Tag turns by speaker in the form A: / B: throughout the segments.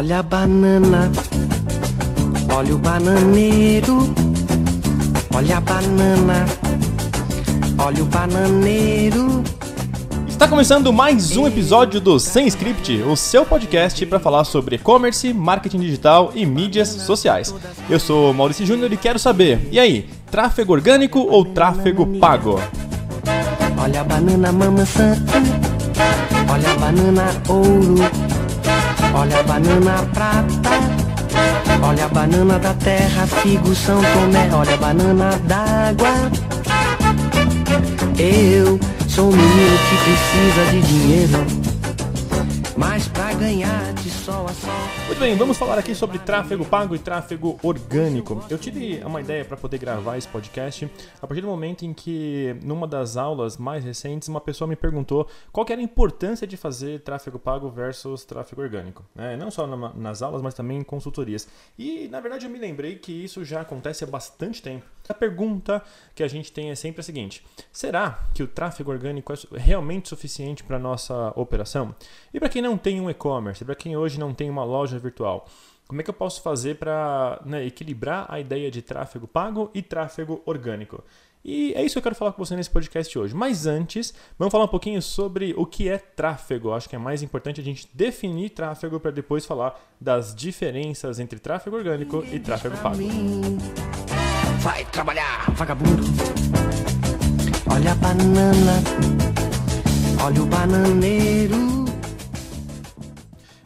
A: Olha a banana, olha o bananeiro. Olha a banana, olha o bananeiro.
B: Está começando mais um episódio do Sem Script, o seu podcast para falar sobre e-commerce, marketing digital e mídias sociais. Eu sou Maurício Júnior e quero saber, e aí, tráfego orgânico ou tráfego pago?
A: Olha a banana maçã, olha a banana ouro, olha a banana prata, olha a banana da terra, figo São Tomé, olha a banana d'água. Eu sou um menino que precisa de dinheiro, mas pra ganhar de sol a sol.
B: Muito bem, vamos falar aqui sobre tráfego pago e tráfego orgânico. Eu tive uma ideia para poder gravar esse podcast a partir do momento em que, numa das aulas mais recentes, uma pessoa me perguntou qual era a importância de fazer tráfego pago versus tráfego orgânico. Né? Não só na- nas aulas, mas também em consultorias. E, na verdade, eu me lembrei que isso já acontece há bastante tempo. A pergunta que a gente tem é sempre a seguinte: será que o tráfego orgânico é realmente suficiente para nossa operação? E para quem não tem um e-commerce, para quem hoje não tem uma loja virtual, como é que eu posso fazer para equilibrar a ideia de tráfego pago e tráfego orgânico? E é isso que eu quero falar com você nesse podcast hoje. Mas antes, vamos falar um pouquinho sobre o que é tráfego. Acho que é mais importante a gente definir tráfego para depois falar das diferenças entre tráfego orgânico e tráfego pago.
A: Vai trabalhar, vagabundo. Olha a banana, olha o bananeiro.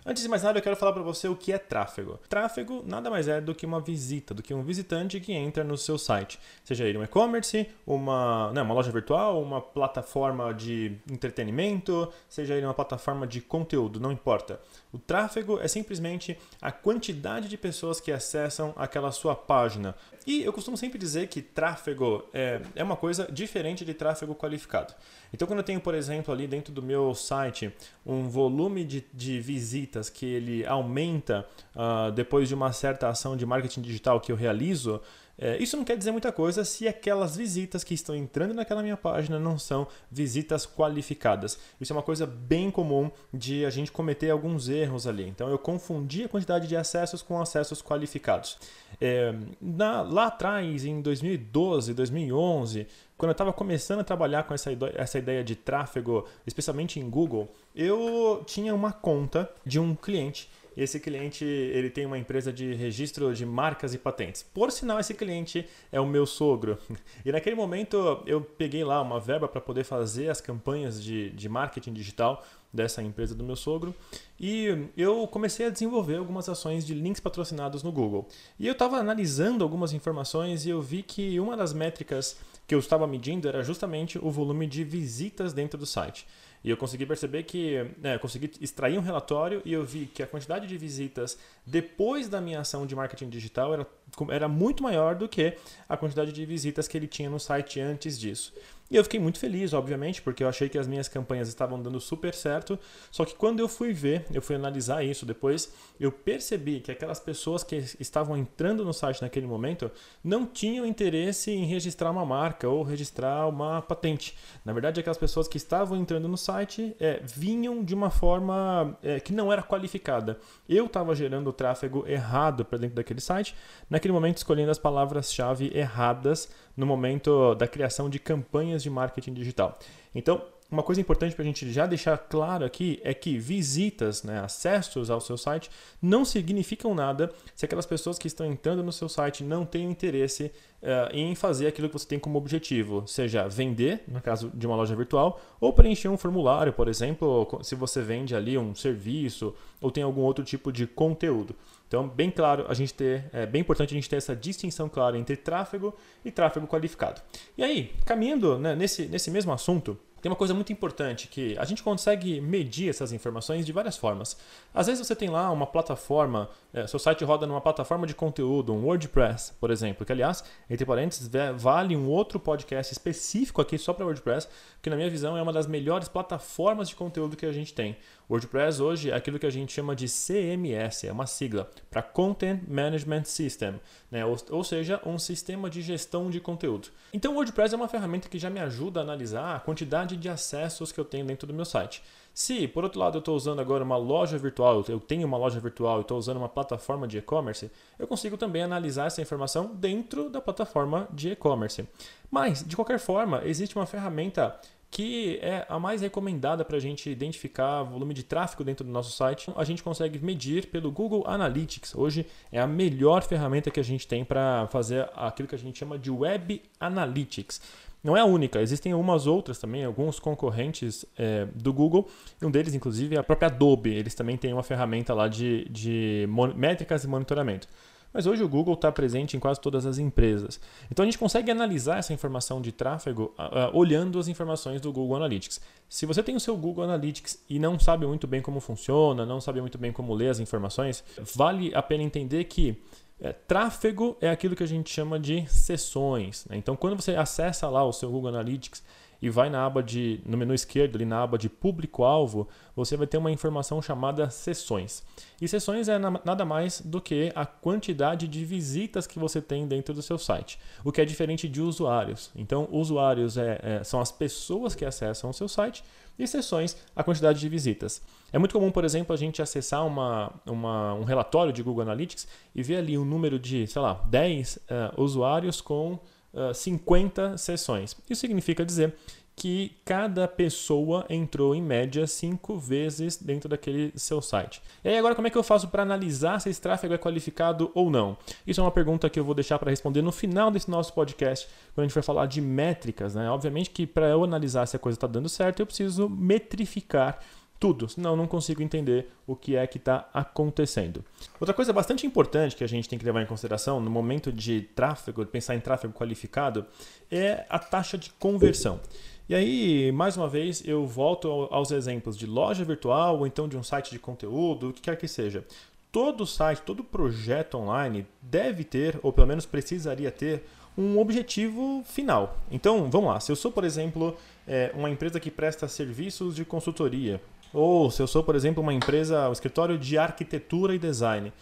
B: Antes de mais nada, eu quero falar para você o que é tráfego. Tráfego nada mais é do que uma visita, do que um visitante que entra no seu site. Seja ele um e-commerce, uma, né, uma loja virtual, uma plataforma de entretenimento, seja ele uma plataforma de conteúdo, não importa. O tráfego é simplesmente a quantidade de pessoas que acessam aquela sua página. E eu costumo sempre dizer que tráfego é, é uma coisa diferente de tráfego qualificado. Então, quando eu tenho, por exemplo, ali dentro do meu site um volume de, de visitas que ele aumenta ah, depois de uma certa ação de marketing digital que eu realizo, é, isso não quer dizer muita coisa se aquelas visitas que estão entrando naquela minha página não são visitas qualificadas. Isso é uma coisa bem comum de a gente cometer alguns erros ali. Então eu confundi a quantidade de acessos com acessos qualificados. É, na- lá atrás, em 2012, 2011, quando eu estava começando a trabalhar com essa, essa ideia de tráfego, especialmente em Google, eu tinha uma conta de um cliente esse cliente ele tem uma empresa de registro de marcas e patentes. Por sinal, esse cliente é o meu sogro. E naquele momento eu peguei lá uma verba para poder fazer as campanhas de, de marketing digital dessa empresa do meu sogro e eu comecei a desenvolver algumas ações de links patrocinados no Google. E eu estava analisando algumas informações e eu vi que uma das métricas que eu estava medindo era justamente o volume de visitas dentro do site. E eu consegui perceber que, né, eu consegui extrair um relatório e eu vi que a quantidade de visitas depois da minha ação de marketing digital era, era muito maior do que a quantidade de visitas que ele tinha no site antes disso. E eu fiquei muito feliz, obviamente, porque eu achei que as minhas campanhas estavam dando super certo. Só que quando eu fui ver, eu fui analisar isso depois, eu percebi que aquelas pessoas que estavam entrando no site naquele momento não tinham interesse em registrar uma marca ou registrar uma patente. Na verdade, aquelas pessoas que estavam entrando no site é, vinham de uma forma é, que não era qualificada. Eu estava gerando o tráfego errado para dentro daquele site, naquele momento escolhendo as palavras-chave erradas no momento da criação de campanhas de marketing digital. Então, uma coisa importante para a gente já deixar claro aqui é que visitas, né, acessos ao seu site, não significam nada se aquelas pessoas que estão entrando no seu site não têm interesse eh, em fazer aquilo que você tem como objetivo, seja vender, no caso de uma loja virtual, ou preencher um formulário, por exemplo, se você vende ali um serviço ou tem algum outro tipo de conteúdo. Então, bem claro, a gente ter, é bem importante a gente ter essa distinção clara entre tráfego e tráfego qualificado. E aí, caminhando né, nesse, nesse mesmo assunto, tem uma coisa muito importante que a gente consegue medir essas informações de várias formas. Às vezes você tem lá uma plataforma, é, seu site roda numa plataforma de conteúdo, um WordPress, por exemplo, que aliás, entre parênteses, vale um outro podcast específico aqui só para WordPress, que na minha visão é uma das melhores plataformas de conteúdo que a gente tem. WordPress hoje é aquilo que a gente chama de CMS, é uma sigla para Content Management System, né? ou, ou seja, um sistema de gestão de conteúdo. Então o WordPress é uma ferramenta que já me ajuda a analisar a quantidade de acessos que eu tenho dentro do meu site. Se, por outro lado, eu estou usando agora uma loja virtual, eu tenho uma loja virtual e estou usando uma plataforma de e-commerce, eu consigo também analisar essa informação dentro da plataforma de e-commerce. Mas, de qualquer forma, existe uma ferramenta que é a mais recomendada para a gente identificar volume de tráfego dentro do nosso site. A gente consegue medir pelo Google Analytics. Hoje é a melhor ferramenta que a gente tem para fazer aquilo que a gente chama de Web Analytics. Não é a única, existem algumas outras também, alguns concorrentes é, do Google. Um deles, inclusive, é a própria Adobe. Eles também têm uma ferramenta lá de, de métricas e monitoramento. Mas hoje o Google está presente em quase todas as empresas. Então a gente consegue analisar essa informação de tráfego uh, olhando as informações do Google Analytics. Se você tem o seu Google Analytics e não sabe muito bem como funciona, não sabe muito bem como ler as informações, vale a pena entender que é, tráfego é aquilo que a gente chama de sessões. Né? Então, quando você acessa lá o seu Google Analytics e vai na aba de, no menu esquerdo, ali na aba de público-alvo, você vai ter uma informação chamada sessões. E sessões é nada mais do que a quantidade de visitas que você tem dentro do seu site, o que é diferente de usuários. Então, usuários é, é, são as pessoas que acessam o seu site e sessões a quantidade de visitas. É muito comum, por exemplo, a gente acessar uma, uma, um relatório de Google Analytics e ver ali um número de, sei lá, 10 uh, eh, usuários com uh, eh, 50 sessões. Isso significa dizer que cada pessoa entrou em média cinco vezes dentro daquele seu site. E aí agora como é que eu faço para analisar se esse tráfego é qualificado ou não? Isso é uma pergunta que eu vou deixar para responder no final desse nosso podcast, quando a gente vai falar de métricas, né? Obviamente que para eu analisar se a coisa está dando certo, eu preciso metrificar tudo, senão não consigo entender o que é que está acontecendo. Outra coisa bastante importante que a gente tem que levar em consideração no momento de tráfego, pensar em tráfego qualificado, é a taxa de conversão. E aí, mais uma vez, eu volto aos exemplos de loja virtual ou então de um site de conteúdo, o que quer que seja. Todo site, todo projeto online deve ter, ou pelo menos precisaria ter, um objetivo final. Então, vamos lá. Se eu sou, por exemplo, é, uma empresa que presta serviços de consultoria, ou se eu sou, por exemplo, uma empresa, um escritório de arquitetura e design,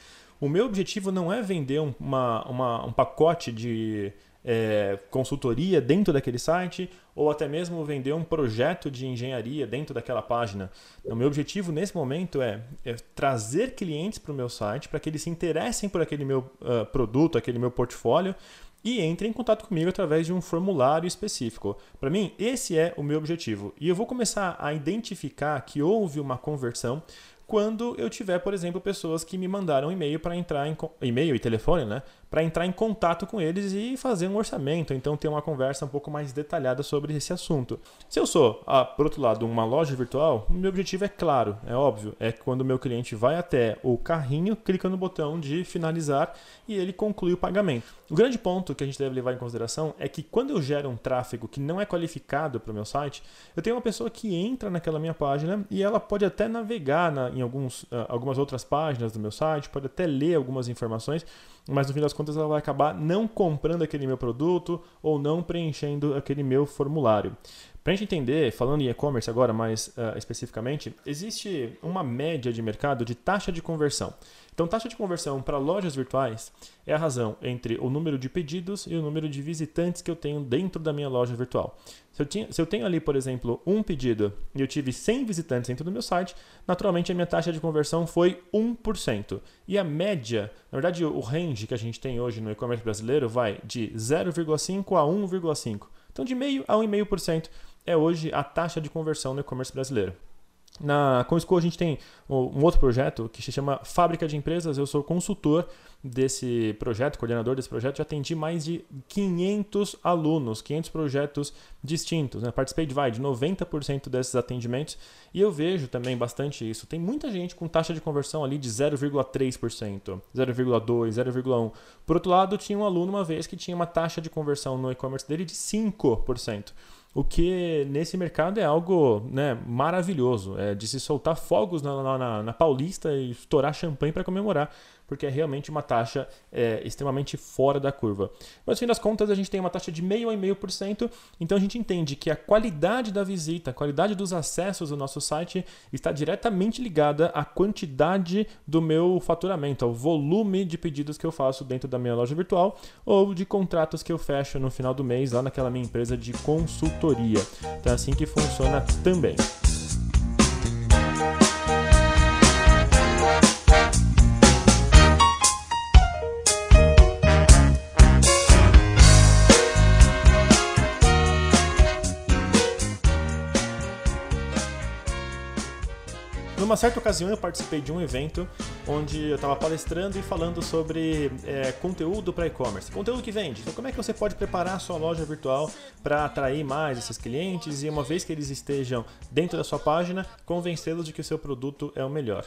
B: o meu objetivo não é vender uma, uma, um pacote de é, consultoria dentro daquele site ou até mesmo vender um projeto de engenharia dentro daquela página. O meu objetivo nesse momento é, é trazer clientes para o meu site para que eles se interessem por aquele meu uh, produto, aquele meu portfólio e entrem em contato comigo através de um formulário específico. Para mim, esse é o meu objetivo. E eu vou começar a identificar que houve uma conversão quando eu tiver, por exemplo, pessoas que me mandaram e-mail para entrar em e-mail e telefone, né, para entrar em contato com eles e fazer um orçamento, então ter uma conversa um pouco mais detalhada sobre esse assunto. Se eu sou, ah, por outro lado, uma loja virtual, o meu objetivo é claro, é óbvio, é quando o meu cliente vai até o carrinho, clica no botão de finalizar e ele conclui o pagamento. O grande ponto que a gente deve levar em consideração é que quando eu gero um tráfego que não é qualificado para o meu site, eu tenho uma pessoa que entra naquela minha página e ela pode até navegar na, em alguns, uh, algumas outras páginas do meu site, pode até ler algumas informações, mas no fim das contas ela vai acabar não comprando aquele meu produto ou não preenchendo aquele meu formulário. Para a gente entender, falando em e-commerce agora mais uh, especificamente, existe uma média de mercado de taxa de conversão. Então, taxa de conversão para lojas virtuais é a razão entre o número de pedidos e o número de visitantes que eu tenho dentro da minha loja virtual. Se eu, tinha, se eu tenho ali, por exemplo, um pedido e eu tive 100 visitantes dentro do meu site, naturalmente a minha taxa de conversão foi 1%. E a média, na verdade, o range que a gente tem hoje no e-commerce brasileiro vai de 0,5% a 1,5%. Então, de meio a 1,5% é hoje a taxa de conversão no e-commerce brasileiro. Na Comsco a gente tem um outro projeto que se chama Fábrica de Empresas. Eu sou consultor desse projeto, coordenador desse projeto. Já atendi mais de 500 alunos, 500 projetos distintos. Né? Participei de, vai, de 90% desses atendimentos e eu vejo também bastante isso. Tem muita gente com taxa de conversão ali de 0,3%, 0,2%, 0,1%. Por outro lado, tinha um aluno uma vez que tinha uma taxa de conversão no e-commerce dele de 5%. O que nesse mercado é algo né, maravilhoso, é de se soltar fogos na, na, na Paulista e estourar champanhe para comemorar porque é realmente uma taxa é, extremamente fora da curva. Mas, no fim das contas, a gente tem uma taxa de 0,5%, então a gente entende que a qualidade da visita, a qualidade dos acessos ao nosso site está diretamente ligada à quantidade do meu faturamento, ao volume de pedidos que eu faço dentro da minha loja virtual ou de contratos que eu fecho no final do mês lá naquela minha empresa de consultoria. Então é assim que funciona também. Numa certa ocasião eu participei de um evento onde eu estava palestrando e falando sobre é, conteúdo para e-commerce, conteúdo que vende. Então, como é que você pode preparar a sua loja virtual para atrair mais esses clientes e uma vez que eles estejam dentro da sua página, convencê-los de que o seu produto é o melhor.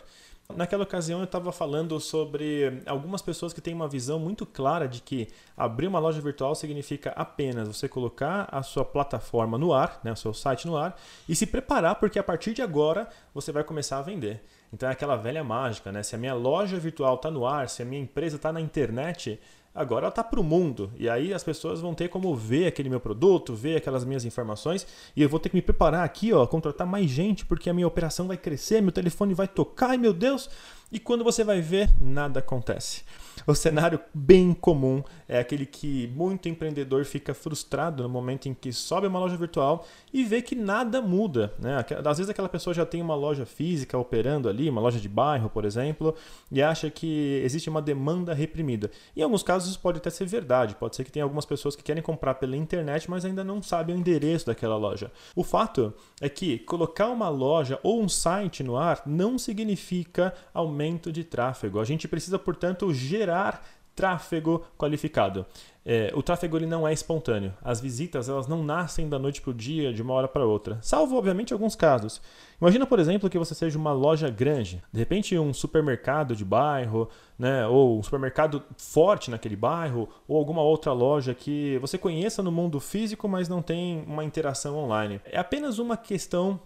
B: Naquela ocasião eu estava falando sobre algumas pessoas que têm uma visão muito clara de que abrir uma loja virtual significa apenas você colocar a sua plataforma no ar, né, o seu site no ar, e se preparar porque a partir de agora você vai começar a vender. Então é aquela velha mágica, né? Se a minha loja virtual está no ar, se a minha empresa está na internet, agora ela está para o mundo. E aí as pessoas vão ter como ver aquele meu produto, ver aquelas minhas informações. E eu vou ter que me preparar aqui, ó, contratar mais gente, porque a minha operação vai crescer, meu telefone vai tocar, ai meu Deus. E quando você vai ver, nada acontece. O cenário bem comum é aquele que muito empreendedor fica frustrado no momento em que sobe uma loja virtual e vê que nada muda. Né? Às vezes aquela pessoa já tem uma loja física operando ali, uma loja de bairro, por exemplo, e acha que existe uma demanda reprimida. Em alguns casos isso pode até ser verdade, pode ser que tenha algumas pessoas que querem comprar pela internet, mas ainda não sabem o endereço daquela loja. O fato é que colocar uma loja ou um site no ar não significa aumento de tráfego. A gente precisa, portanto, gerar tráfego qualificado. É, o tráfego ele não é espontâneo. As visitas elas não nascem da noite para o dia, de uma hora para outra. Salvo, obviamente, alguns casos. Imagina, por exemplo, que você seja uma loja grande. De repente, um supermercado de bairro, né, ou um supermercado forte naquele bairro, ou alguma outra loja que você conheça no mundo físico, mas não tem uma interação online. É apenas uma questão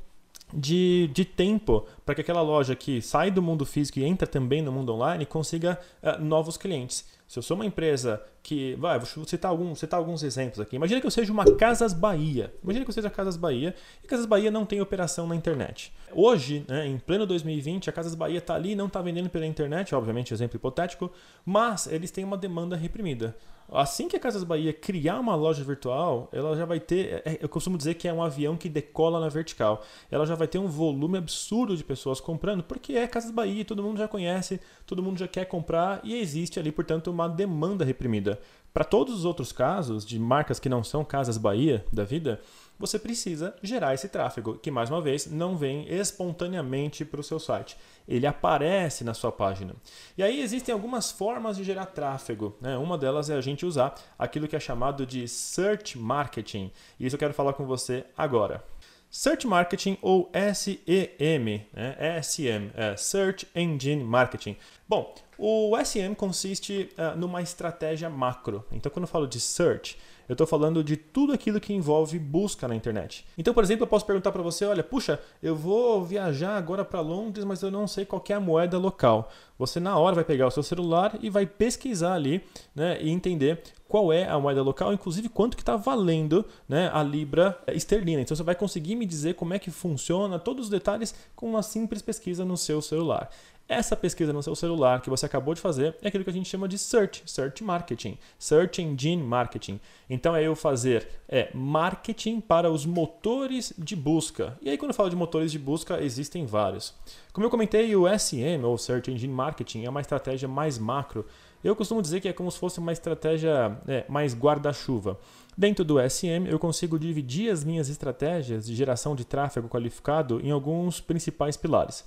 B: de, de tempo para que aquela loja que sai do mundo físico e entra também no mundo online consiga uh, novos clientes. Se eu sou uma empresa que. Vai, vou citar, algum, citar alguns exemplos aqui. Imagina que eu seja uma Casas Bahia. Imagina que eu seja Casas Bahia e Casas Bahia não tem operação na internet. Hoje, né, em pleno 2020, a Casas Bahia está ali, não está vendendo pela internet, obviamente, exemplo hipotético, mas eles têm uma demanda reprimida. Assim que a Casas Bahia criar uma loja virtual, ela já vai ter. É, eu costumo dizer que é um avião que decola na vertical. Ela já vai ter um volume absurdo de pessoas comprando, porque é Casas Bahia, todo mundo já conhece, todo mundo já quer comprar e existe ali, portanto, uma demanda reprimida. Para todos os outros casos de marcas que não são Casas Bahia da vida, você precisa gerar esse tráfego, que mais uma vez não vem espontaneamente para o seu site. Ele aparece na sua página. E aí existem algumas formas de gerar tráfego. Né? Uma delas é a gente usar aquilo que é chamado de search marketing. E isso eu quero falar com você agora. Search Marketing ou SEM, né? SEM, é Search Engine Marketing. Bom, o SEM consiste uh, numa estratégia macro. Então, quando eu falo de search, eu estou falando de tudo aquilo que envolve busca na internet. Então, por exemplo, eu posso perguntar para você: olha, puxa, eu vou viajar agora para Londres, mas eu não sei qual é a moeda local. Você, na hora, vai pegar o seu celular e vai pesquisar ali né, e entender qual é a moeda local, inclusive quanto que está valendo né, a libra esterlina. Então você vai conseguir me dizer como é que funciona, todos os detalhes com uma simples pesquisa no seu celular. Essa pesquisa no seu celular que você acabou de fazer é aquilo que a gente chama de search, search marketing, search engine marketing. Então é eu fazer é, marketing para os motores de busca. E aí quando eu falo de motores de busca, existem vários. Como eu comentei, o SM, ou Search Engine Marketing, é uma estratégia mais macro. Eu costumo dizer que é como se fosse uma estratégia é, mais guarda-chuva. Dentro do SM, eu consigo dividir as minhas estratégias de geração de tráfego qualificado em alguns principais pilares.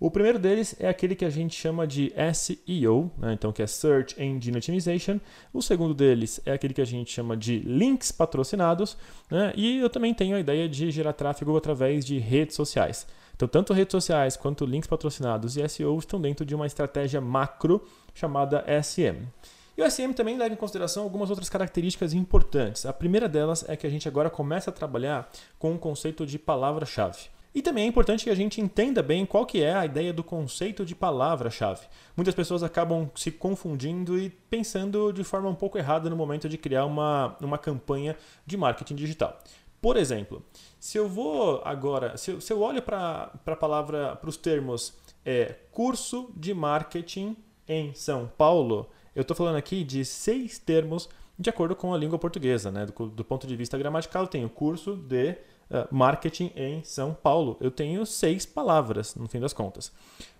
B: O primeiro deles é aquele que a gente chama de SEO, né? então que é Search Engine Optimization. O segundo deles é aquele que a gente chama de links patrocinados. Né? E eu também tenho a ideia de gerar tráfego através de redes sociais. Então, tanto redes sociais quanto links patrocinados e SEO estão dentro de uma estratégia macro chamada SM. E o SM também leva em consideração algumas outras características importantes. A primeira delas é que a gente agora começa a trabalhar com o conceito de palavra-chave. E também é importante que a gente entenda bem qual que é a ideia do conceito de palavra-chave. Muitas pessoas acabam se confundindo e pensando de forma um pouco errada no momento de criar uma, uma campanha de marketing digital. Por exemplo, se eu vou agora, se eu, se eu olho para a palavra, para os termos é, curso de marketing em São Paulo, eu estou falando aqui de seis termos de acordo com a língua portuguesa. Né? Do, do ponto de vista gramatical, eu tenho curso de uh, marketing em São Paulo. Eu tenho seis palavras, no fim das contas.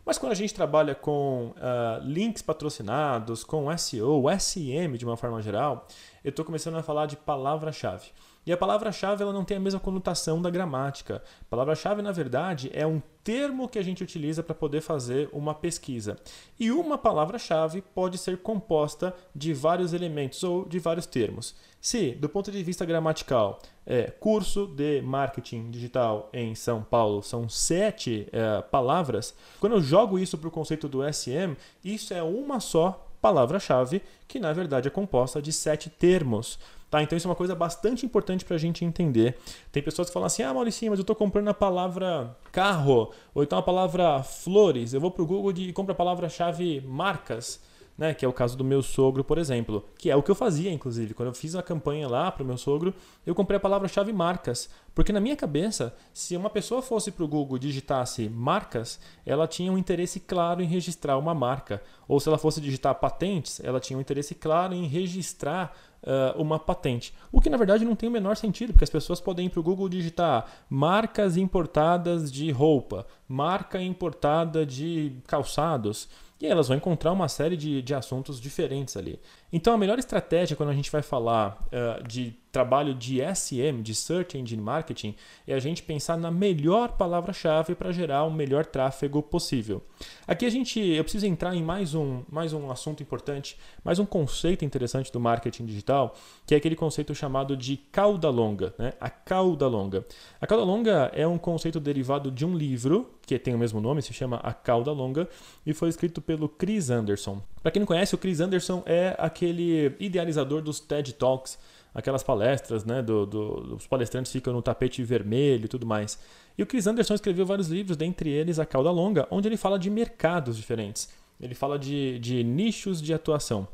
B: Mas quando a gente trabalha com uh, links patrocinados, com SEO, SM de uma forma geral, eu estou começando a falar de palavra-chave. E a palavra-chave ela não tem a mesma conotação da gramática. Palavra-chave, na verdade, é um termo que a gente utiliza para poder fazer uma pesquisa. E uma palavra-chave pode ser composta de vários elementos ou de vários termos. Se, do ponto de vista gramatical, é, curso de marketing digital em São Paulo são sete é, palavras, quando eu jogo isso para o conceito do SM, isso é uma só palavra-chave que, na verdade, é composta de sete termos. Tá? Então isso é uma coisa bastante importante para a gente entender. Tem pessoas que falam assim, ah, Maurício, mas eu estou comprando a palavra carro, ou então a palavra flores. Eu vou para o Google e compro a palavra-chave marcas né? Que é o caso do meu sogro, por exemplo, que é o que eu fazia, inclusive. Quando eu fiz a campanha lá para o meu sogro, eu comprei a palavra-chave marcas. Porque na minha cabeça, se uma pessoa fosse para o Google e digitasse marcas, ela tinha um interesse claro em registrar uma marca. Ou se ela fosse digitar patentes, ela tinha um interesse claro em registrar uh, uma patente. O que na verdade não tem o menor sentido, porque as pessoas podem ir para o Google digitar marcas importadas de roupa, marca importada de calçados. E elas vão encontrar uma série de, de assuntos diferentes ali. Então, a melhor estratégia quando a gente vai falar uh, de trabalho de SM, de Search Engine Marketing, é a gente pensar na melhor palavra-chave para gerar o melhor tráfego possível. Aqui a gente, eu preciso entrar em mais um, mais um assunto importante, mais um conceito interessante do marketing digital, que é aquele conceito chamado de cauda longa, né? A cauda longa. A cauda longa é um conceito derivado de um livro que tem o mesmo nome, se chama A Cauda Longa, e foi escrito pelo Chris Anderson. Para quem não conhece, o Chris Anderson é aquele idealizador dos TED Talks, aquelas palestras, né, do, do, os palestrantes ficam no tapete vermelho e tudo mais. E o Chris Anderson escreveu vários livros, dentre eles A Cauda Longa, onde ele fala de mercados diferentes. Ele fala de, de nichos de atuação.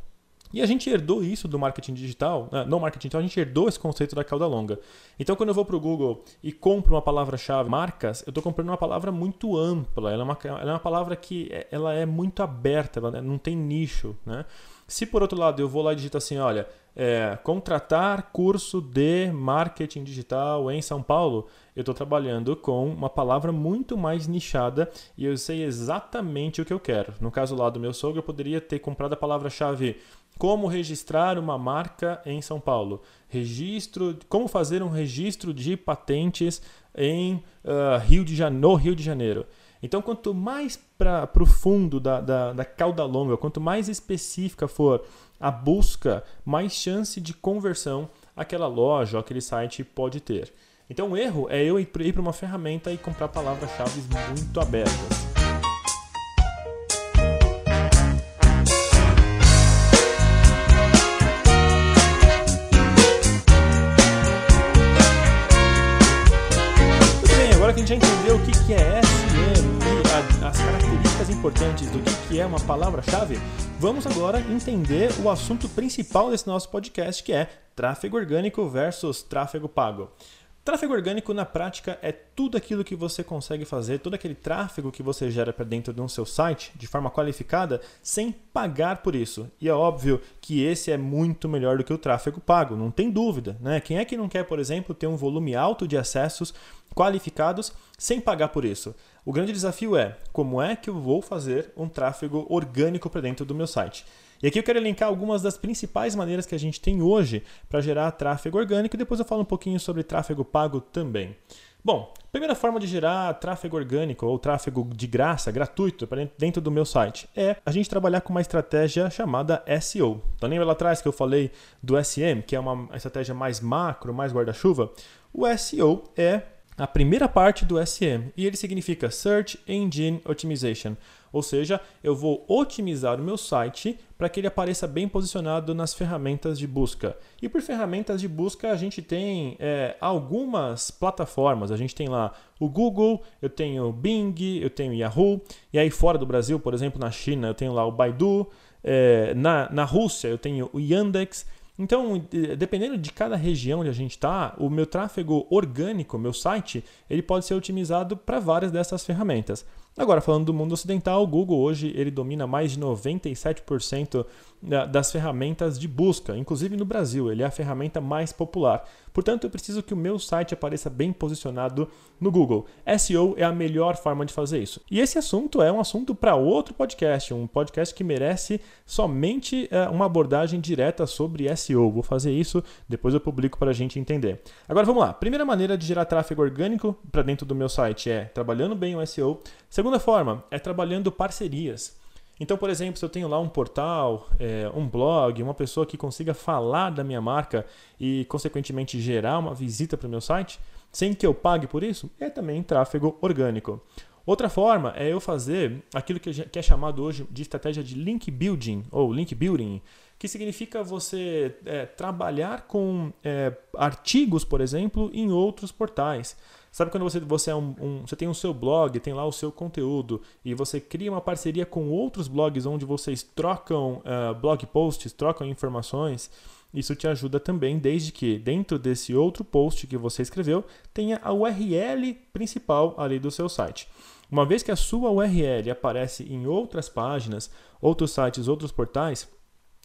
B: E a gente herdou isso do marketing digital, né? no marketing digital, a gente herdou esse conceito da cauda longa. Então, quando eu vou para o Google e compro uma palavra-chave marcas, eu estou comprando uma palavra muito ampla. Ela é uma, ela é uma palavra que é, ela é muito aberta, ela não tem nicho. Né? Se por outro lado eu vou lá e digito assim, olha, é, contratar curso de marketing digital em São Paulo, eu estou trabalhando com uma palavra muito mais nichada e eu sei exatamente o que eu quero. No caso lá do meu sogro, eu poderia ter comprado a palavra-chave como registrar uma marca em São Paulo, registro, como fazer um registro de patentes em uh, Rio de Janeiro, no Rio de Janeiro. Então, quanto mais para o fundo da, da, da cauda longa, quanto mais específica for a busca, mais chance de conversão aquela loja ou aquele site pode ter. Então, o erro é eu ir para uma ferramenta e comprar palavras-chave muito abertas. Importantes do que é uma palavra-chave, vamos agora entender o assunto principal desse nosso podcast, que é tráfego orgânico versus tráfego pago. Tráfego orgânico, na prática, é tudo aquilo que você consegue fazer, todo aquele tráfego que você gera para dentro de um seu site de forma qualificada, sem pagar por isso. E é óbvio que esse é muito melhor do que o tráfego pago, não tem dúvida. Né? Quem é que não quer, por exemplo, ter um volume alto de acessos qualificados sem pagar por isso? O grande desafio é como é que eu vou fazer um tráfego orgânico para dentro do meu site. E aqui eu quero elencar algumas das principais maneiras que a gente tem hoje para gerar tráfego orgânico e depois eu falo um pouquinho sobre tráfego pago também. Bom, primeira forma de gerar tráfego orgânico ou tráfego de graça, gratuito, para dentro do meu site é a gente trabalhar com uma estratégia chamada SEO. Então lembra lá atrás que eu falei do SM, que é uma estratégia mais macro, mais guarda-chuva? O SEO é a primeira parte do SM e ele significa Search Engine Optimization Ou seja, eu vou otimizar o meu site para que ele apareça bem posicionado nas ferramentas de busca. E por ferramentas de busca a gente tem é, algumas plataformas. A gente tem lá o Google, eu tenho o Bing, eu tenho o Yahoo. E aí fora do Brasil, por exemplo, na China, eu tenho lá o Baidu. É, na, na Rússia eu tenho o Yandex. Então, dependendo de cada região onde a gente está, o meu tráfego orgânico, meu site, ele pode ser otimizado para várias dessas ferramentas. Agora, falando do mundo ocidental, o Google hoje ele domina mais de 97% das ferramentas de busca, inclusive no Brasil, ele é a ferramenta mais popular. Portanto, eu preciso que o meu site apareça bem posicionado no Google. SEO é a melhor forma de fazer isso. E esse assunto é um assunto para outro podcast, um podcast que merece somente é, uma abordagem direta sobre SEO. Vou fazer isso, depois eu publico para a gente entender. Agora vamos lá. Primeira maneira de gerar tráfego orgânico para dentro do meu site é trabalhando bem o SEO. Segunda forma é trabalhando parcerias. Então, por exemplo, se eu tenho lá um portal, é, um blog, uma pessoa que consiga falar da minha marca e, consequentemente, gerar uma visita para o meu site, sem que eu pague por isso, é também tráfego orgânico. Outra forma é eu fazer aquilo que é chamado hoje de estratégia de link building ou link building, que significa você é, trabalhar com é, artigos, por exemplo, em outros portais. Sabe quando você, você, é um, um, você tem o seu blog, tem lá o seu conteúdo e você cria uma parceria com outros blogs onde vocês trocam uh, blog posts, trocam informações? Isso te ajuda também, desde que dentro desse outro post que você escreveu tenha a URL principal ali do seu site. Uma vez que a sua URL aparece em outras páginas, outros sites, outros portais,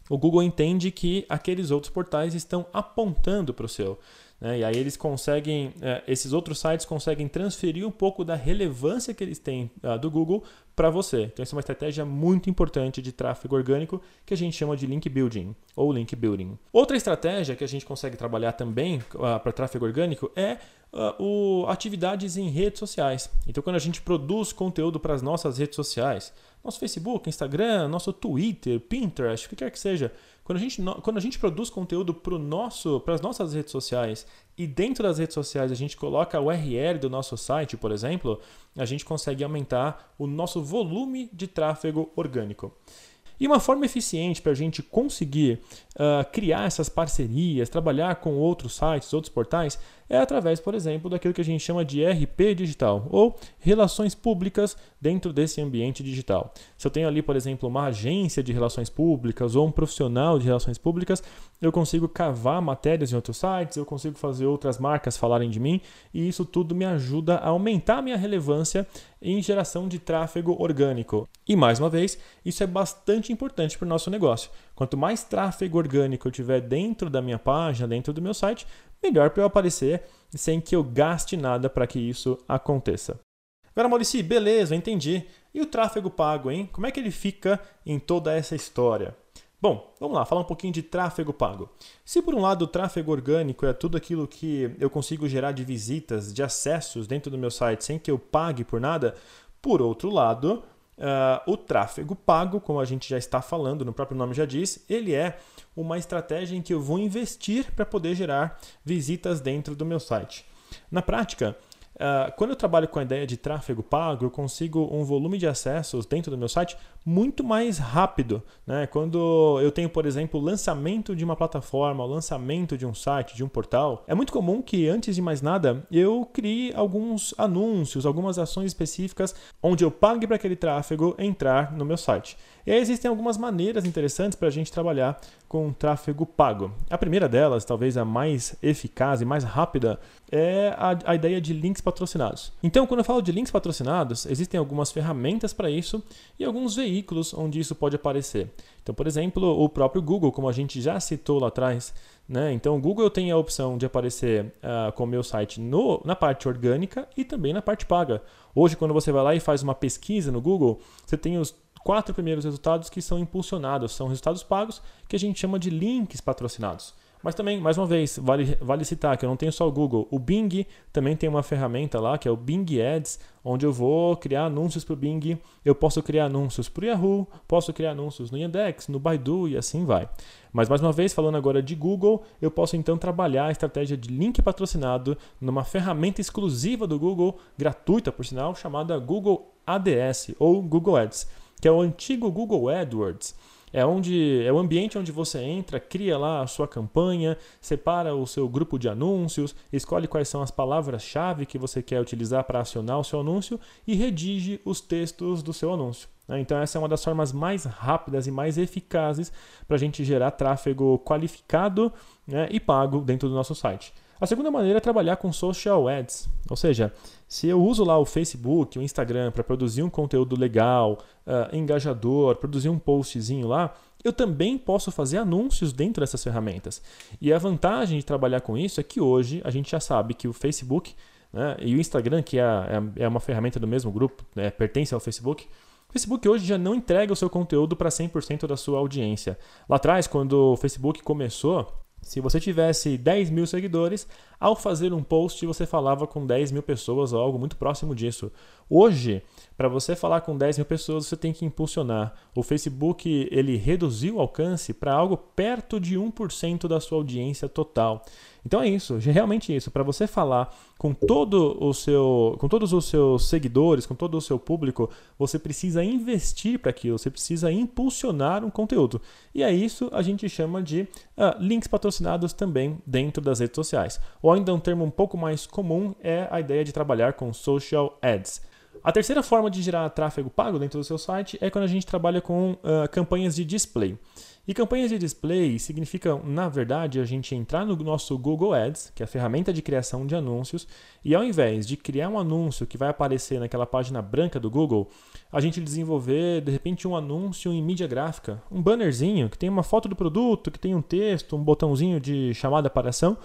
B: o Google entende que aqueles outros portais estão apontando para o seu. Né? E aí eles conseguem, é, esses outros sites conseguem transferir um pouco da relevância que eles têm uh, do Google para você. Então, essa é uma estratégia muito importante de tráfego orgânico que a gente chama de link building ou link building. Outra estratégia que a gente consegue trabalhar também uh, para tráfego orgânico é uh, o, atividades em redes sociais. Então, quando a gente produz conteúdo para as nossas redes sociais, nosso Facebook, Instagram, nosso Twitter, Pinterest, o que quer que seja, quando a gente, quando a gente produz conteúdo para as nossas redes sociais e dentro das redes sociais a gente coloca a URL do nosso site, por exemplo, a gente consegue aumentar o nosso volume de tráfego orgânico. E uma forma eficiente para a gente conseguir uh, criar essas parcerias, trabalhar com outros sites, outros portais, é através, por exemplo, daquilo que a gente chama de RP digital ou relações públicas dentro desse ambiente digital. Se eu tenho ali, por exemplo, uma agência de relações públicas ou um profissional de relações públicas, eu consigo cavar matérias em outros sites, eu consigo fazer outras marcas falarem de mim e isso tudo me ajuda a aumentar a minha relevância em geração de tráfego orgânico. E mais uma vez, isso é bastante importante para o nosso negócio. Quanto mais tráfego orgânico eu tiver dentro da minha página, dentro do meu site, melhor para eu aparecer sem que eu gaste nada para que isso aconteça. Agora, Maurício, beleza, entendi. E o tráfego pago, hein? Como é que ele fica em toda essa história? Bom, vamos lá, falar um pouquinho de tráfego pago. Se por um lado o tráfego orgânico é tudo aquilo que eu consigo gerar de visitas, de acessos dentro do meu site sem que eu pague por nada, por outro lado, uh, o tráfego pago, como a gente já está falando, no próprio nome já diz, ele é uma estratégia em que eu vou investir para poder gerar visitas dentro do meu site. Na prática, Uh, quando eu trabalho com a ideia de tráfego pago, eu consigo um volume de acessos dentro do meu site muito mais rápido. Né? Quando eu tenho, por exemplo, o lançamento de uma plataforma, o lançamento de um site, de um portal, é muito comum que, antes de mais nada, eu crie alguns anúncios, algumas ações específicas onde eu pague para aquele tráfego entrar no meu site. E aí existem algumas maneiras interessantes para a gente trabalhar com tráfego pago. A primeira delas, talvez a mais eficaz e mais rápida, é a, a ideia de links patrocinados. Então, quando eu falo de links patrocinados, existem algumas ferramentas para isso e alguns veículos onde isso pode aparecer. Então, por exemplo, o próprio Google, como a gente já citou lá atrás, né? Então, o Google tem a opção de aparecer uh, com o meu site no, na parte orgânica e também na parte paga. Hoje, quando você vai lá e faz uma pesquisa no Google, você tem os quatro primeiros resultados que são impulsionados, são resultados pagos que a gente chama de links patrocinados. Mas também, mais uma vez, vale, vale citar que eu não tenho só o Google. O Bing também tem uma ferramenta lá, que é o Bing Ads, onde eu vou criar anúncios para o Bing. Eu posso criar anúncios para o Yahoo, posso criar anúncios no Yandex, no Baidu e assim vai. Mas mais uma vez, falando agora de Google, eu posso então trabalhar a estratégia de link patrocinado numa ferramenta exclusiva do Google, gratuita por sinal, chamada Google ADS ou Google Ads, que é o antigo Google AdWords. É onde é o ambiente onde você entra, cria lá a sua campanha, separa o seu grupo de anúncios, escolhe quais são as palavras-chave que você quer utilizar para acionar o seu anúncio e redige os textos do seu anúncio. Né? Então essa é uma das formas mais rápidas e mais eficazes para a gente gerar tráfego qualificado né, e pago dentro do nosso site. A segunda maneira é trabalhar com social ads, ou seja, se eu uso lá o Facebook, o Instagram para produzir um conteúdo legal, uh, engajador, produzir um postzinho lá, eu também posso fazer anúncios dentro dessas ferramentas. E a vantagem de trabalhar com isso é que hoje a gente já sabe que o Facebook né, e o Instagram, que é, é, é uma ferramenta do mesmo grupo, né, pertence ao Facebook, o Facebook hoje já não entrega o seu conteúdo para 100% da sua audiência. Lá atrás, quando o Facebook começou, se você tivesse 10 mil seguidores, ao fazer um post você falava com 10 mil pessoas ou algo muito próximo disso. Hoje, para você falar com 10 mil pessoas, você tem que impulsionar. O Facebook ele reduziu o alcance para algo perto de 1% da sua audiência total. Então é isso, é realmente isso. Para você falar com todo o seu, com todos os seus seguidores, com todo o seu público, você precisa investir para aquilo, você precisa impulsionar um conteúdo. E é isso a gente chama de uh, links patrocinados também dentro das redes sociais. Ou ainda um termo um pouco mais comum é a ideia de trabalhar com social ads. A terceira forma de gerar tráfego pago dentro do seu site é quando a gente trabalha com uh, campanhas de display. E campanhas de display significa, na verdade, a gente entrar no nosso Google Ads, que é a ferramenta de criação de anúncios, e ao invés de criar um anúncio que vai aparecer naquela página branca do Google, a gente desenvolver de repente um anúncio em mídia gráfica, um bannerzinho que tem uma foto do produto, que tem um texto, um botãozinho de chamada para ação,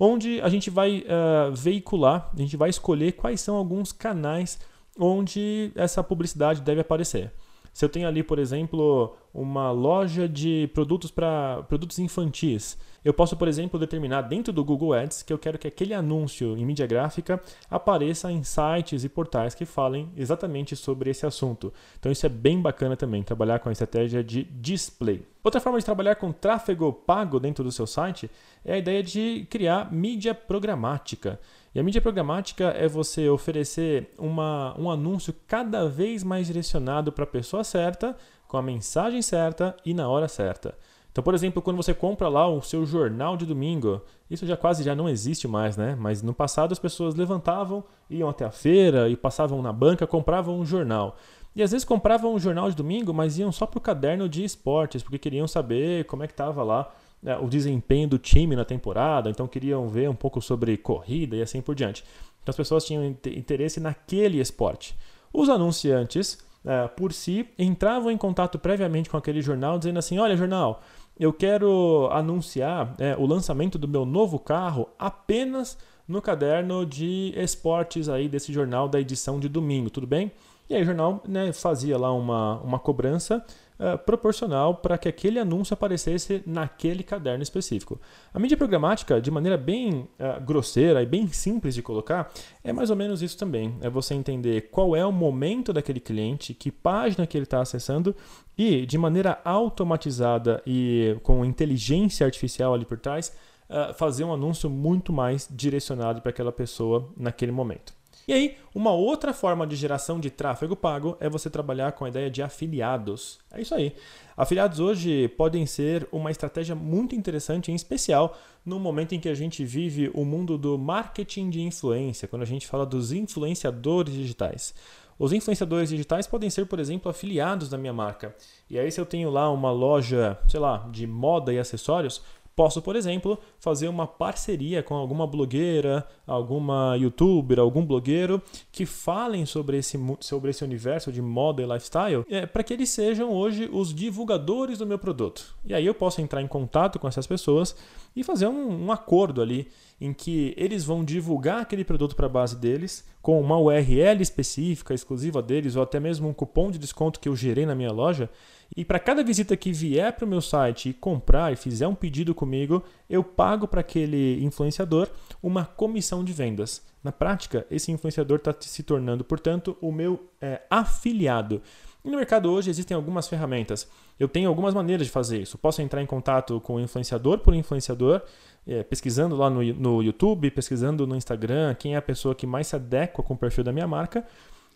B: onde a gente vai uh, veicular, a gente vai escolher quais são alguns canais onde essa publicidade deve aparecer. Se eu tenho ali, por exemplo, uma loja de produtos para produtos infantis, eu posso, por exemplo, determinar dentro do Google Ads que eu quero que aquele anúncio em mídia gráfica apareça em sites e portais que falem exatamente sobre esse assunto. Então isso é bem bacana também, trabalhar com a estratégia de display. Outra forma de trabalhar com tráfego pago dentro do seu site é a ideia de criar mídia programática. E a mídia programática é você oferecer uma, um anúncio cada vez mais direcionado para a pessoa certa, com a mensagem certa e na hora certa. Então, por exemplo, quando você compra lá o seu jornal de domingo, isso já quase já não existe mais, né? Mas no passado as pessoas levantavam, iam até a feira e passavam na banca, compravam um jornal. E às vezes compravam um jornal de domingo, mas iam só para o caderno de esportes, porque queriam saber como é que estava lá né, o desempenho do time na temporada, então queriam ver um pouco sobre corrida e assim por diante. Então as pessoas tinham interesse naquele esporte. Os anunciantes, uh, por si, entravam em contato previamente com aquele jornal, dizendo assim: Olha, jornal, eu quero anunciar é, o lançamento do meu novo carro apenas no caderno de esportes aí desse jornal da edição de domingo, tudo bem? E aí o jornal né, fazia lá uma, uma cobrança uh, proporcional para que aquele anúncio aparecesse naquele caderno específico. A mídia programática, de maneira bem uh, grosseira e bem simples de colocar, é mais ou menos isso também. É você entender qual é o momento daquele cliente, que página que ele está acessando e, de maneira automatizada e com inteligência artificial ali por trás, uh, fazer um anúncio muito mais direcionado para aquela pessoa naquele momento. E aí, uma outra forma de geração de tráfego pago é você trabalhar com a ideia de afiliados. É isso aí. Afiliados hoje podem ser uma estratégia muito interessante, em especial no momento em que a gente vive o mundo do marketing de influência, quando a gente fala dos influenciadores digitais. Os influenciadores digitais podem ser, por exemplo, afiliados da minha marca. E aí, se eu tenho lá uma loja, sei lá, de moda e acessórios, Posso, por exemplo, fazer uma parceria com alguma blogueira, alguma youtuber, algum blogueiro que falem sobre esse, sobre esse universo de moda e lifestyle é, para que eles sejam hoje os divulgadores do meu produto. E aí eu posso entrar em contato com essas pessoas e fazer um, um acordo ali em que eles vão divulgar aquele produto para a base deles com uma URL específica, exclusiva deles, ou até mesmo um cupom de desconto que eu gerei na minha loja, E para cada visita que vier para o meu site e comprar e fizer um pedido comigo, eu pago para aquele influenciador uma comissão de vendas. Na prática, esse influenciador está se tornando, portanto, o meu é, afiliado. E no mercado hoje existem algumas ferramentas. Eu tenho algumas maneiras de fazer isso. Posso entrar em contato com o influenciador por influenciador, é, pesquisando lá no, no YouTube, pesquisando no Instagram quem é a pessoa que mais se adequa com o perfil da minha marca.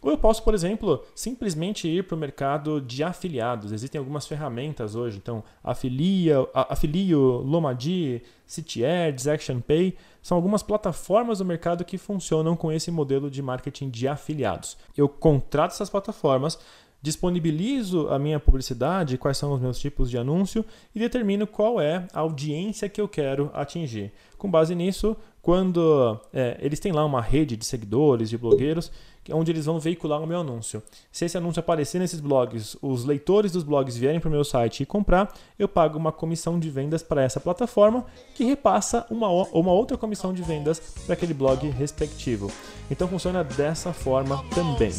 B: Ou eu posso, por exemplo, simplesmente ir para o mercado de afiliados. Existem algumas ferramentas hoje, então Afilia, Afilio, Lomadi, CityAds, ActionPay, são algumas plataformas do mercado que funcionam com esse modelo de marketing de afiliados. Eu contrato essas plataformas, disponibilizo a minha publicidade, quais são os meus tipos de anúncio e determino qual é a audiência que eu quero atingir. Com base nisso, quando é, eles têm lá uma rede de seguidores, de blogueiros, onde eles vão veicular o meu anúncio. Se esse anúncio aparecer nesses blogs, os leitores dos blogs vierem para o meu site e comprar, eu pago uma comissão de vendas para essa plataforma que repassa uma, uma outra comissão de vendas para aquele blog respectivo. Então funciona dessa forma também.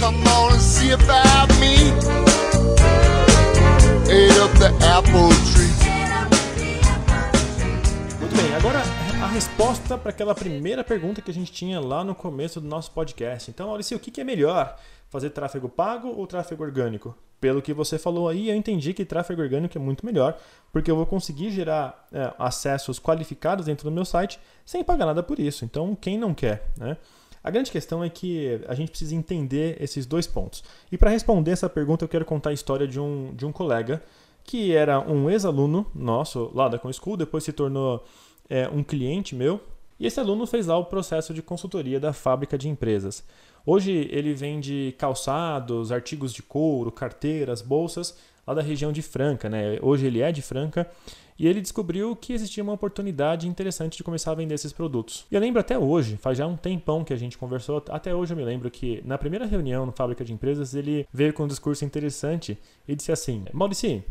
B: Come on and see about me. Ate up the apple tree. Muito bem, agora resposta para aquela primeira pergunta que a gente tinha lá no começo do nosso podcast. Então, Maurício, o que é melhor? Fazer tráfego pago ou tráfego orgânico? Pelo que você falou aí, eu entendi que tráfego orgânico é muito melhor, porque eu vou conseguir gerar é, acessos qualificados dentro do meu site sem pagar nada por isso. Então, quem não quer, né? A grande questão é que a gente precisa entender esses dois pontos. E para responder essa pergunta, eu quero contar a história de um, de um colega que era um ex-aluno nosso lá da ComSchool, depois se tornou é, um cliente meu. E esse aluno fez lá o processo de consultoria da fábrica de empresas. Hoje ele vende calçados, artigos de couro, carteiras, bolsas lá da região de Franca. Né? Hoje ele é de Franca e ele descobriu que existia uma oportunidade interessante de começar a vender esses produtos. E eu lembro até hoje, faz já um tempão que a gente conversou, até hoje eu me lembro que na primeira reunião no Fábrica de Empresas ele veio com um discurso interessante e disse assim: Maurício,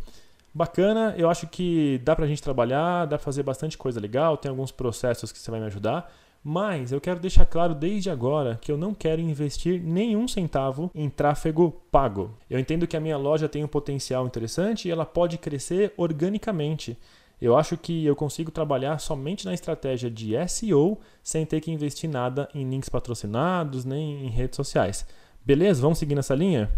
B: bacana, eu acho que dá pra gente trabalhar, dá pra fazer bastante coisa legal, tem alguns processos que você vai me ajudar. Mas eu quero deixar claro desde agora que eu não quero investir nenhum centavo em tráfego pago. Eu entendo que a minha loja tem um potencial interessante e ela pode crescer organicamente. Eu acho que eu consigo trabalhar somente na estratégia de SEO sem ter que investir nada em links patrocinados nem em redes sociais. Beleza? Vamos seguir nessa linha?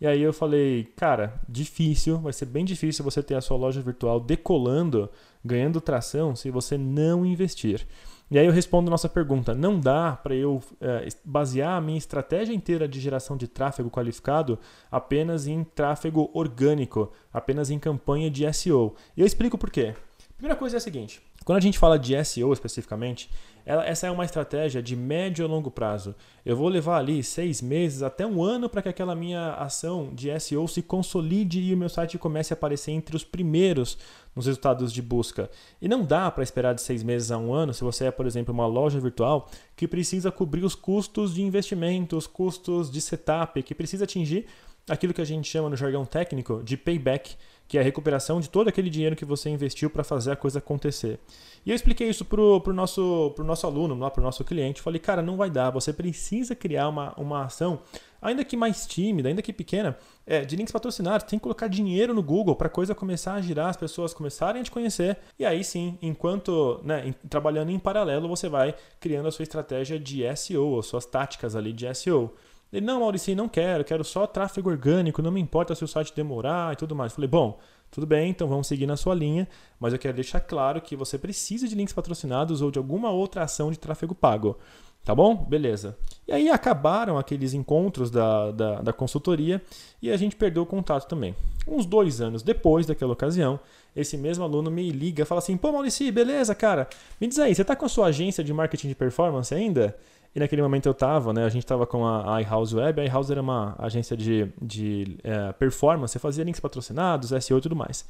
B: E aí eu falei, cara, difícil, vai ser bem difícil você ter a sua loja virtual decolando, ganhando tração se você não investir. E aí eu respondo a nossa pergunta: não dá para eu é, basear a minha estratégia inteira de geração de tráfego qualificado apenas em tráfego orgânico, apenas em campanha de SEO. E eu explico por quê. Primeira coisa é a seguinte: quando a gente fala de SEO especificamente, ela, essa é uma estratégia de médio a longo prazo. Eu vou levar ali seis meses até um ano para que aquela minha ação de SEO se consolide e o meu site comece a aparecer entre os primeiros nos resultados de busca. E não dá para esperar de seis meses a um ano se você é, por exemplo, uma loja virtual que precisa cobrir os custos de investimento, os custos de setup, que precisa atingir aquilo que a gente chama no jargão técnico de payback que é a recuperação de todo aquele dinheiro que você investiu para fazer a coisa acontecer. E eu expliquei isso para o nosso, pro nosso aluno, para o nosso cliente. Falei, cara, não vai dar, você precisa criar uma, uma ação, ainda que mais tímida, ainda que pequena, é, de links patrocinados. Tem que colocar dinheiro no Google para a coisa começar a girar, as pessoas começarem a te conhecer. E aí sim, enquanto né, trabalhando em paralelo, você vai criando a sua estratégia de SEO, as suas táticas ali de SEO. Ele, não, Maurício, não quero, quero só tráfego orgânico, não me importa se o site demorar e tudo mais. Falei, bom, tudo bem, então vamos seguir na sua linha, mas eu quero deixar claro que você precisa de links patrocinados ou de alguma outra ação de tráfego pago. Tá bom? Beleza. E aí acabaram aqueles encontros da, da, da, consultoria e a gente perdeu o contato também. Uns dois anos depois daquela ocasião, esse mesmo aluno me liga e fala assim: Pô, Maurício, beleza, cara? Me diz aí, você está com a sua agência de marketing de performance ainda? E naquele momento eu estava, né? A gente estava com a iHouse Web. A iHouse era uma agência de, de é, performance, fazia links patrocinados, SEO e tudo mais.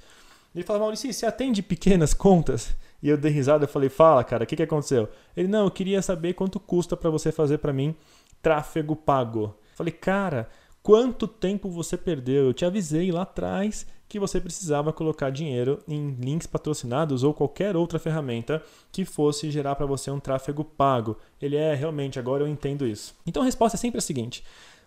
B: Ele falava, Maurício, você atende pequenas contas? E eu dei risada e falei, fala, cara, o que, que aconteceu? Ele, não, eu queria saber quanto custa para você fazer para mim tráfego pago. Falei, cara, quanto tempo você perdeu? Eu te avisei lá atrás que você precisava colocar dinheiro em links patrocinados ou qualquer outra ferramenta que fosse gerar para você um tráfego pago. Ele é realmente, agora eu entendo isso. Então a resposta é sempre a seguinte: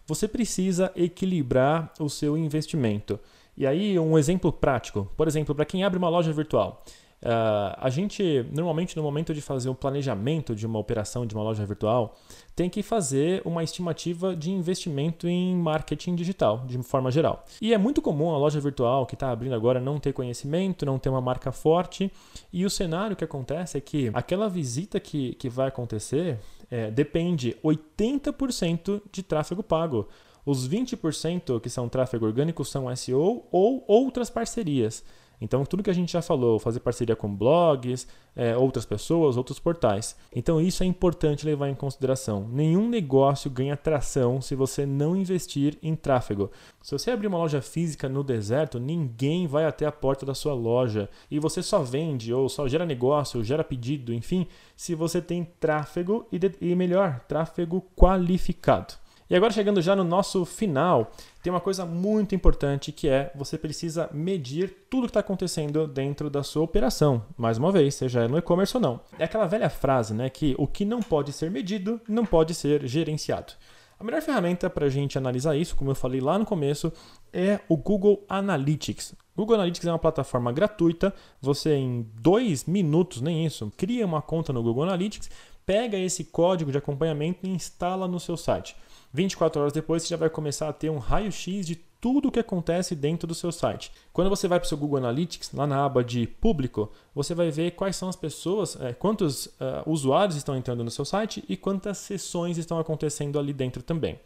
B: você precisa equilibrar o seu investimento. E aí, um exemplo prático, por exemplo, para quem abre uma loja virtual. Uh, a gente, normalmente, no momento de fazer o planejamento de uma operação de uma loja virtual, tem que fazer uma estimativa de investimento em marketing digital, de forma geral. E é muito comum a loja virtual que está abrindo agora não ter conhecimento, não ter uma marca forte. E o cenário que acontece é que aquela visita que, que vai acontecer é, depende 80% de tráfego pago. Os 20% que são tráfego orgânico são SEO ou outras parcerias. Então, tudo que a gente já falou, fazer parceria com blogs, é, outras pessoas, outros portais. Então, isso é importante levar em consideração. Nenhum negócio ganha tração se você não investir em tráfego. Se você abrir uma loja física no deserto, ninguém vai até a porta da sua loja. E você só vende, ou só gera negócio, ou gera pedido, enfim, se você tem tráfego e, e melhor, tráfego qualificado. E agora chegando já no nosso final, tem uma coisa muito importante que é você precisa medir tudo que está acontecendo dentro da sua operação. Mais uma vez, seja no e-commerce ou não. É aquela velha frase, né, que o que não pode ser medido não pode ser gerenciado. A melhor ferramenta para a gente analisar isso, como eu falei lá no começo, é o Google Analytics. Google Analytics é uma plataforma gratuita. Você, em dois minutos, nem isso, cria uma conta no Google Analytics, pega esse código de acompanhamento e instala no seu site. 24 horas depois você já vai começar a ter um raio-x de tudo o que acontece dentro do seu site. Quando você vai para o seu Google Analytics, lá na aba de público, você vai ver quais são as pessoas, é, quantos uh, usuários estão entrando no seu site e quantas sessões estão acontecendo ali dentro também.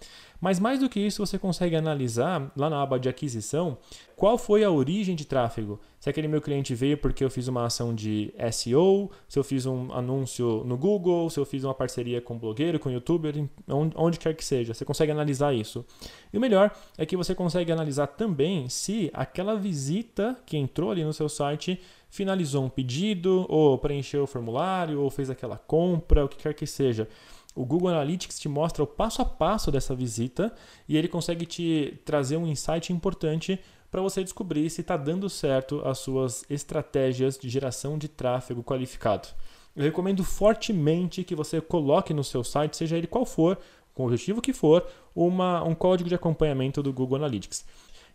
B: Mas mais do que isso, você consegue analisar lá na aba de aquisição qual foi a origem de tráfego. Se aquele meu cliente veio porque eu fiz uma ação de SEO, se eu fiz um anúncio no Google, se eu fiz uma parceria com um blogueiro, com um youtuber, onde, quer que seja. Você consegue analisar isso. E o melhor é que você consegue analisar também se aquela visita que entrou ali no seu site finalizou um pedido, ou preencheu o formulário, ou fez aquela compra, o que quer que seja. O Google Analytics te mostra o passo a passo dessa visita e ele consegue te trazer um insight importante para você descobrir se está dando certo as suas estratégias de geração de tráfego qualificado. Eu recomendo fortemente que você coloque no seu site, seja ele qual for, com o objetivo que for, uma, um código de acompanhamento do Google Analytics.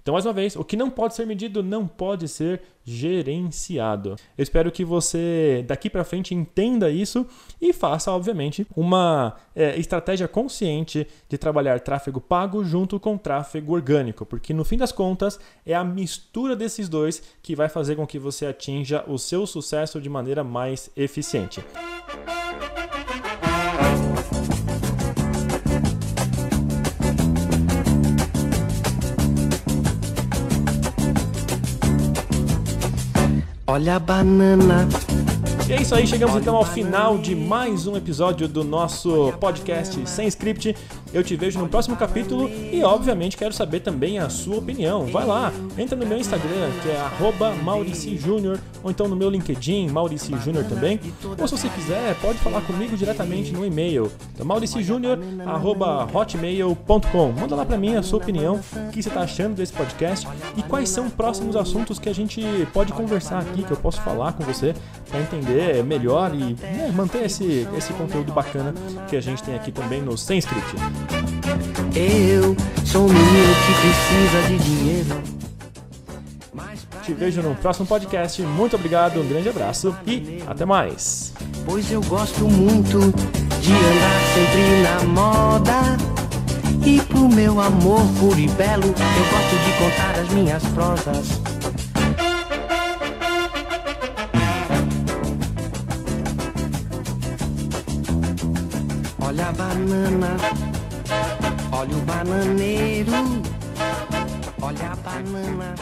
B: Então, mais uma vez, o que não pode ser medido não pode ser gerenciado. Eu espero que você daqui para frente entenda isso e faça, obviamente, uma é, estratégia consciente de trabalhar tráfego pago junto com tráfego orgânico, porque no fim das contas é a mistura desses dois que vai fazer com que você atinja o seu sucesso de maneira mais eficiente.
A: Olha a banana
B: e é isso aí, chegamos então ao final de mais um episódio do nosso podcast Sem Script. Eu te vejo no próximo capítulo e, obviamente, quero saber também a sua opinião. Vai lá, entra no meu Instagram, que é @mauriciJúnior, ou então no meu LinkedIn, Maurici Júnior também. Ou se você quiser, pode falar comigo diretamente no e-mail, então. Manda lá para mim a sua opinião, o que você está achando desse podcast e quais são próximos assuntos que a gente pode conversar aqui, que eu posso falar com você para entender entender melhor e né, manter esse, esse conteúdo bacana que a gente tem aqui também no Sem Script.
A: Eu sou um menino que precisa de dinheiro.
B: Te vejo no próximo podcast. Muito obrigado, um grande abraço e até mais.
A: Pois eu gosto muito de andar sempre na moda. E pro meu amor puro e belo, eu gosto de contar as minhas prosas. Banana, olha o bananeiro, olha a banana.